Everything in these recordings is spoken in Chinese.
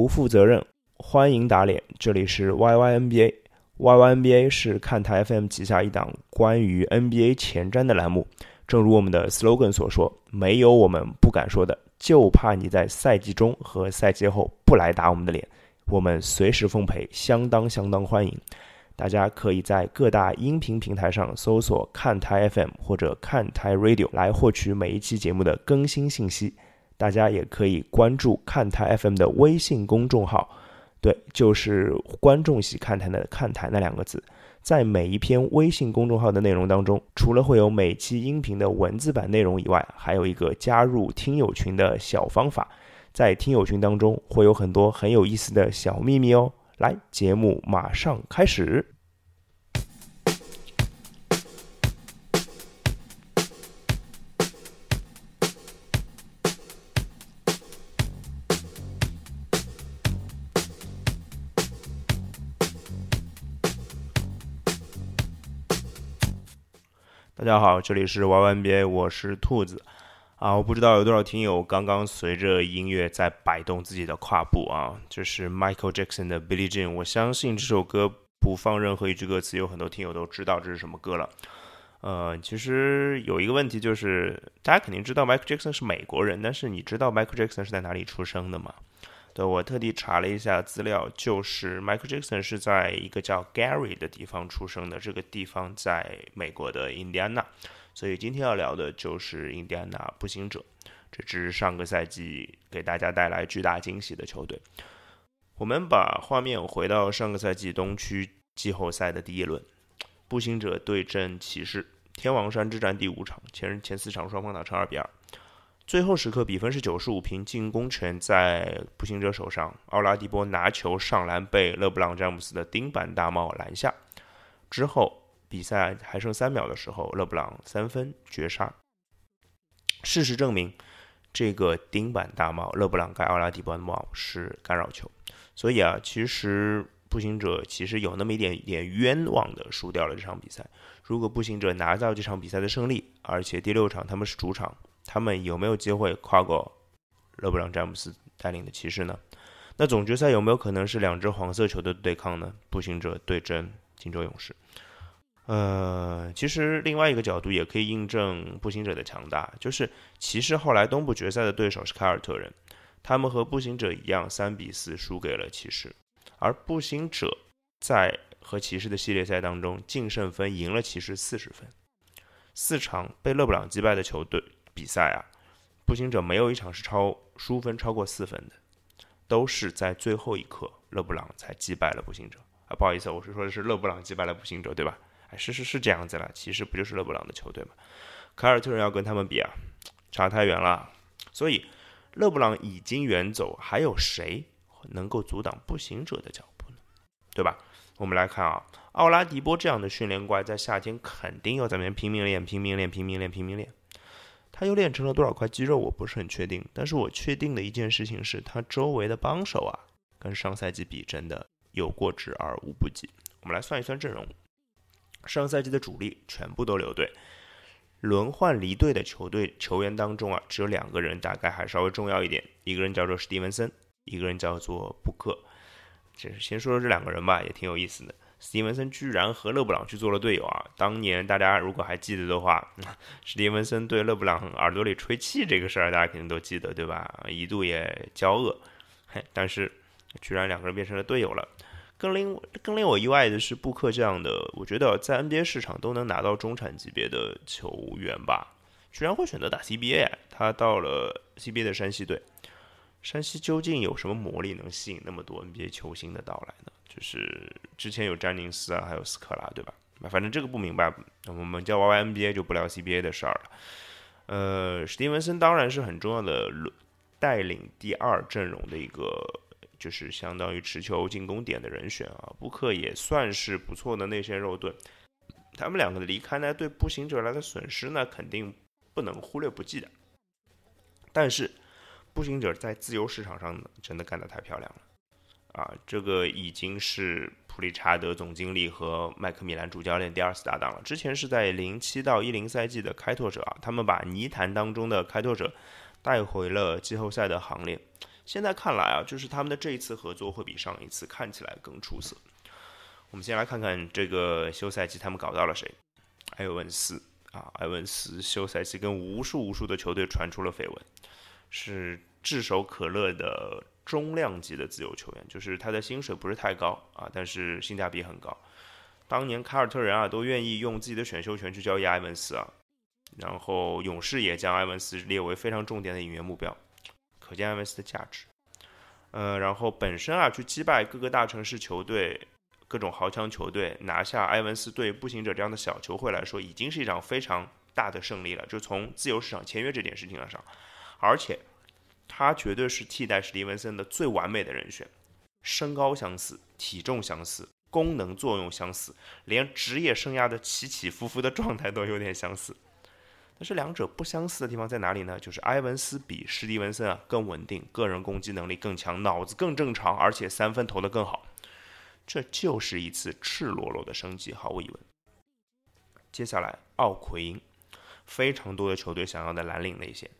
不负责任，欢迎打脸。这里是 YYNBA，YYNBA 是看台 FM 旗下一档关于 NBA 前瞻的栏目。正如我们的 slogan 所说，没有我们不敢说的，就怕你在赛季中和赛季后不来打我们的脸。我们随时奉陪，相当相当欢迎。大家可以在各大音频平台上搜索“看台 FM” 或者“看台 Radio” 来获取每一期节目的更新信息。大家也可以关注“看台 FM” 的微信公众号，对，就是观众席看台的“看台”那两个字。在每一篇微信公众号的内容当中，除了会有每期音频的文字版内容以外，还有一个加入听友群的小方法。在听友群当中，会有很多很有意思的小秘密哦。来，节目马上开始。大家好，这里是 YYNBA，我是兔子。啊，我不知道有多少听友刚刚随着音乐在摆动自己的胯部啊，这是 Michael Jackson 的 Billie Jean。我相信这首歌不放任何一句歌词，有很多听友都知道这是什么歌了。呃，其实有一个问题就是，大家肯定知道 Michael Jackson 是美国人，但是你知道 Michael Jackson 是在哪里出生的吗？对我特地查了一下资料，就是 Michael Jackson 是在一个叫 Gary 的地方出生的，这个地方在美国的印第安纳。所以今天要聊的就是印第安纳步行者，这支上个赛季给大家带来巨大惊喜的球队。我们把画面回到上个赛季东区季后赛的第一轮，步行者对阵骑士，天王山之战第五场，前前四场双方打成二比二，最后时刻比分是九十五平，进攻权在步行者手上，奥拉迪波拿球上篮被勒布朗詹姆斯的钉板大帽拦下，之后。比赛还剩三秒的时候，勒布朗三分绝杀。事实证明，这个钉板大帽勒布朗盖奥拉迪波的帽是干扰球。所以啊，其实步行者其实有那么一点点冤枉的输掉了这场比赛。如果步行者拿到这场比赛的胜利，而且第六场他们是主场，他们有没有机会跨过勒布朗詹姆斯带领的骑士呢？那总决赛有没有可能是两支黄色球队对抗呢？步行者对阵金州勇士。呃，其实另外一个角度也可以印证步行者的强大，就是骑士后来东部决赛的对手是凯尔特人，他们和步行者一样三比四输给了骑士，而步行者在和骑士的系列赛当中净胜分赢了骑士四十分，四场被勒布朗击败的球队比赛啊，步行者没有一场是超输分超过四分的，都是在最后一刻勒布朗才击败了步行者啊，不好意思，我是说的是勒布朗击败了步行者，对吧？哎，是是是这样子了，其实不就是勒布朗的球队吗？凯尔特人要跟他们比啊，差太远了。所以勒布朗已经远走，还有谁能够阻挡步行者的脚步呢？对吧？我们来看啊，奥拉迪波这样的训练怪，在夏天肯定要在那边拼命练、拼命练、拼命练、拼命练。他又练成了多少块肌肉，我不是很确定。但是我确定的一件事情是他周围的帮手啊，跟上赛季比，真的有过之而无不及。我们来算一算阵容。上赛季的主力全部都留队，轮换离队的球队球员当中啊，只有两个人大概还稍微重要一点，一个人叫做史蒂文森，一个人叫做布克。就是先说说这两个人吧，也挺有意思的。史蒂文森居然和勒布朗去做了队友啊！当年大家如果还记得的话，史蒂文森对勒布朗耳朵里吹气这个事儿，大家肯定都记得对吧？一度也交恶，嘿，但是居然两个人变成了队友了。更令更令我意外的是，布克这样的，我觉得在 NBA 市场都能拿到中产级别的球员吧，居然会选择打 CBA。他到了 CBA 的山西队，山西究竟有什么魔力能吸引那么多 NBA 球星的到来呢？就是之前有詹宁斯啊，还有斯科拉，对吧？反正这个不明白，我们叫 YYNBA 就不聊 CBA 的事儿了。呃，史蒂文森当然是很重要的，带领第二阵容的一个。就是相当于持球进攻点的人选啊，布克也算是不错的内线肉盾。他们两个的离开呢，对步行者来的损失呢，肯定不能忽略不计的。但是，步行者在自由市场上真的干得太漂亮了啊！这个已经是普利查德总经理和麦克米兰主教练第二次搭档了。之前是在零七到一零赛季的开拓者啊，他们把泥潭当中的开拓者带回了季后赛的行列。现在看来啊，就是他们的这一次合作会比上一次看起来更出色。我们先来看看这个休赛期他们搞到了谁？埃文斯啊，埃文斯休赛期跟无数无数的球队传出了绯闻，是炙手可热的中量级的自由球员，就是他的薪水不是太高啊，但是性价比很高。当年凯尔特人啊都愿意用自己的选秀权去交易埃文斯啊，然后勇士也将埃文斯列为非常重点的引援目标，可见埃文斯的价值。呃，然后本身啊去击败各个大城市球队。各种豪强球队拿下埃文斯对步行者这样的小球会来说，已经是一场非常大的胜利了。就从自由市场签约这件事情上，而且他绝对是替代史蒂文森的最完美的人选。身高相似，体重相似，功能作用相似，连职业生涯的起起伏伏的状态都有点相似。但是两者不相似的地方在哪里呢？就是埃文斯比史蒂文森啊更稳定，个人攻击能力更强，脑子更正常，而且三分投得更好。这就是一次赤裸裸的升级，毫无疑问。接下来，奥奎因，非常多的球队想要的蓝领内线，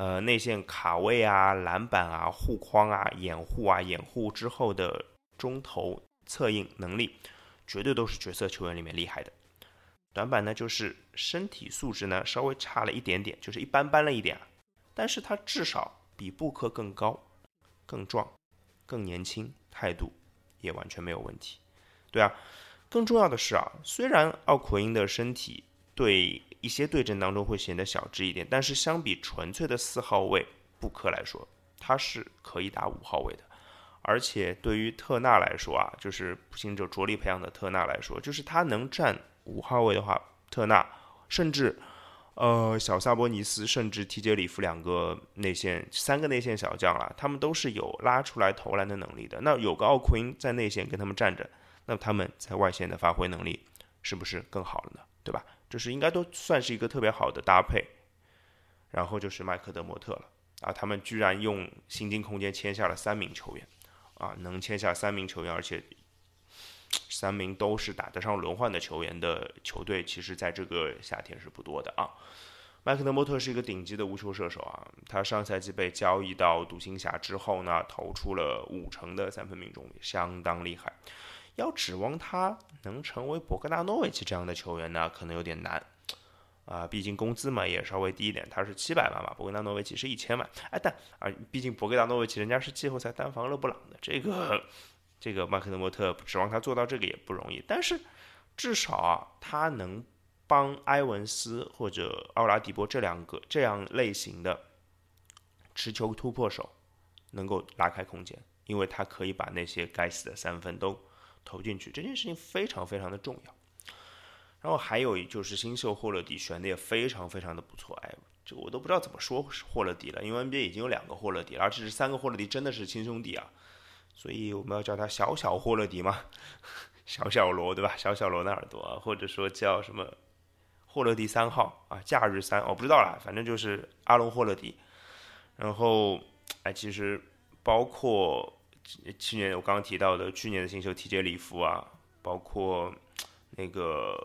呃，内线卡位啊、篮板啊、护框啊、掩护啊、掩护之后的中投策应能力，绝对都是角色球员里面厉害的。短板呢，就是身体素质呢稍微差了一点点，就是一般般了一点，但是他至少比布克更高、更壮、更年轻，态度。也完全没有问题，对啊，更重要的是啊，虽然奥奎因的身体对一些对阵当中会显得小只一点，但是相比纯粹的四号位布克来说，他是可以打五号位的，而且对于特纳来说啊，就是步行者着力培养的特纳来说，就是他能站五号位的话，特纳甚至。呃，小萨博尼斯甚至提杰里夫两个内线，三个内线小将啊，他们都是有拉出来投篮的能力的。那有个奥奎因在内线跟他们站着，那他们在外线的发挥能力是不是更好了呢？对吧？这是应该都算是一个特别好的搭配。然后就是麦克德莫特了啊，他们居然用薪金空间签下了三名球员啊，能签下三名球员，而且。三名都是打得上轮换的球员的球队，其实在这个夏天是不多的啊。麦克德莫特是一个顶级的无球射手啊，他上赛季被交易到独行侠之后呢，投出了五成的三分命中率，相当厉害。要指望他能成为博格达诺维奇这样的球员呢，可能有点难啊，毕竟工资嘛也稍微低一点，他是七百万嘛，博格达诺维奇是一千万。哎，但啊，毕竟博格达诺维奇人家是季后赛单防勒布朗的这个。这个麦克德莫特指望他做到这个也不容易，但是至少啊，他能帮埃文斯或者奥拉迪波这两个这样类型的持球突破手能够拉开空间，因为他可以把那些该死的三分都投进去，这件事情非常非常的重要。然后还有就是新秀霍勒迪选的也非常非常的不错，哎，这我都不知道怎么说霍勒迪了，因为 NBA 已经有两个霍勒迪了，而且是三个霍勒迪真的是亲兄弟啊。所以我们要叫他小小霍勒迪嘛，小小罗对吧？小小罗纳尔多啊，或者说叫什么霍勒迪三号啊，假日三我不知道啦，反正就是阿隆霍勒迪。然后哎，其实包括去年我刚刚提到的去年的新秀提杰里夫啊，包括那个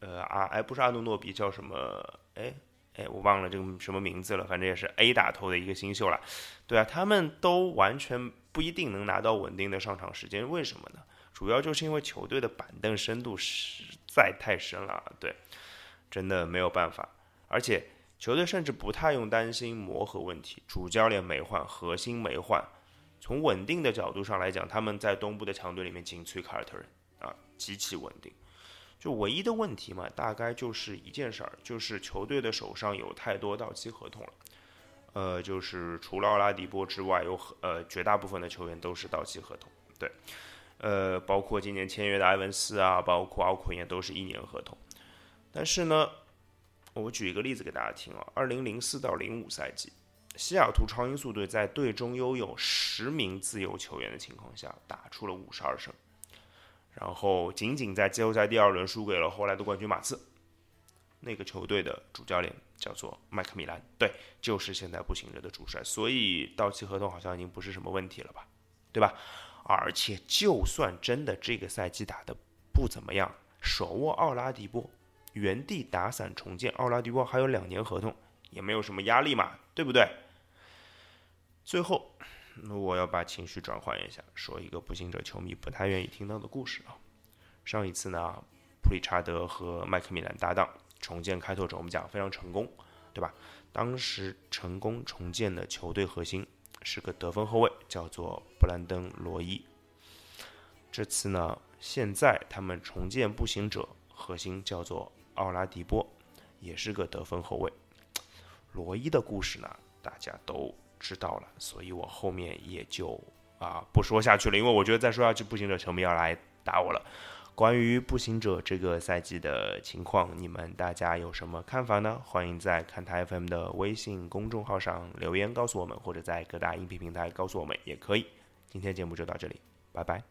呃阿哎不是阿努诺比叫什么哎哎我忘了这个什么名字了，反正也是 A 打头的一个新秀了。对啊，他们都完全。不一定能拿到稳定的上场时间，为什么呢？主要就是因为球队的板凳深度实在太深了，对，真的没有办法。而且球队甚至不太用担心磨合问题，主教练没换，核心没换，从稳定的角度上来讲，他们在东部的强队里面仅次于凯尔特人啊，极其稳定。就唯一的问题嘛，大概就是一件事儿，就是球队的手上有太多到期合同了。呃，就是除了奥拉迪波之外，有呃绝大部分的球员都是到期合同，对，呃，包括今年签约的埃文斯啊，包括奥奎也都是一年合同。但是呢，我举一个例子给大家听啊，二零零四到零五赛季，西雅图超音速队在队中拥有十名自由球员的情况下，打出了五十二胜，然后仅仅在季后赛第二轮输给了后来的冠军马刺。那个球队的主教练叫做麦克米兰，对，就是现在步行者的主帅，所以到期合同好像已经不是什么问题了吧，对吧？而且就算真的这个赛季打的不怎么样，手握奥拉迪波，原地打散重建，奥拉迪波还有两年合同，也没有什么压力嘛，对不对？最后，那我要把情绪转换一下，说一个步行者球迷不太愿意听到的故事啊。上一次呢，普里查德和麦克米兰搭档重建开拓者，我们讲非常成功，对吧？当时成功重建的球队核心是个得分后卫，叫做布兰登·罗伊。这次呢，现在他们重建步行者，核心叫做奥拉迪波，也是个得分后卫。罗伊的故事呢，大家都知道了，所以我后面也就啊不说下去了，因为我觉得再说下去，步行者球迷要来打我了。关于步行者这个赛季的情况，你们大家有什么看法呢？欢迎在看台 FM 的微信公众号上留言告诉我们，或者在各大音频平台告诉我们也可以。今天节目就到这里，拜拜。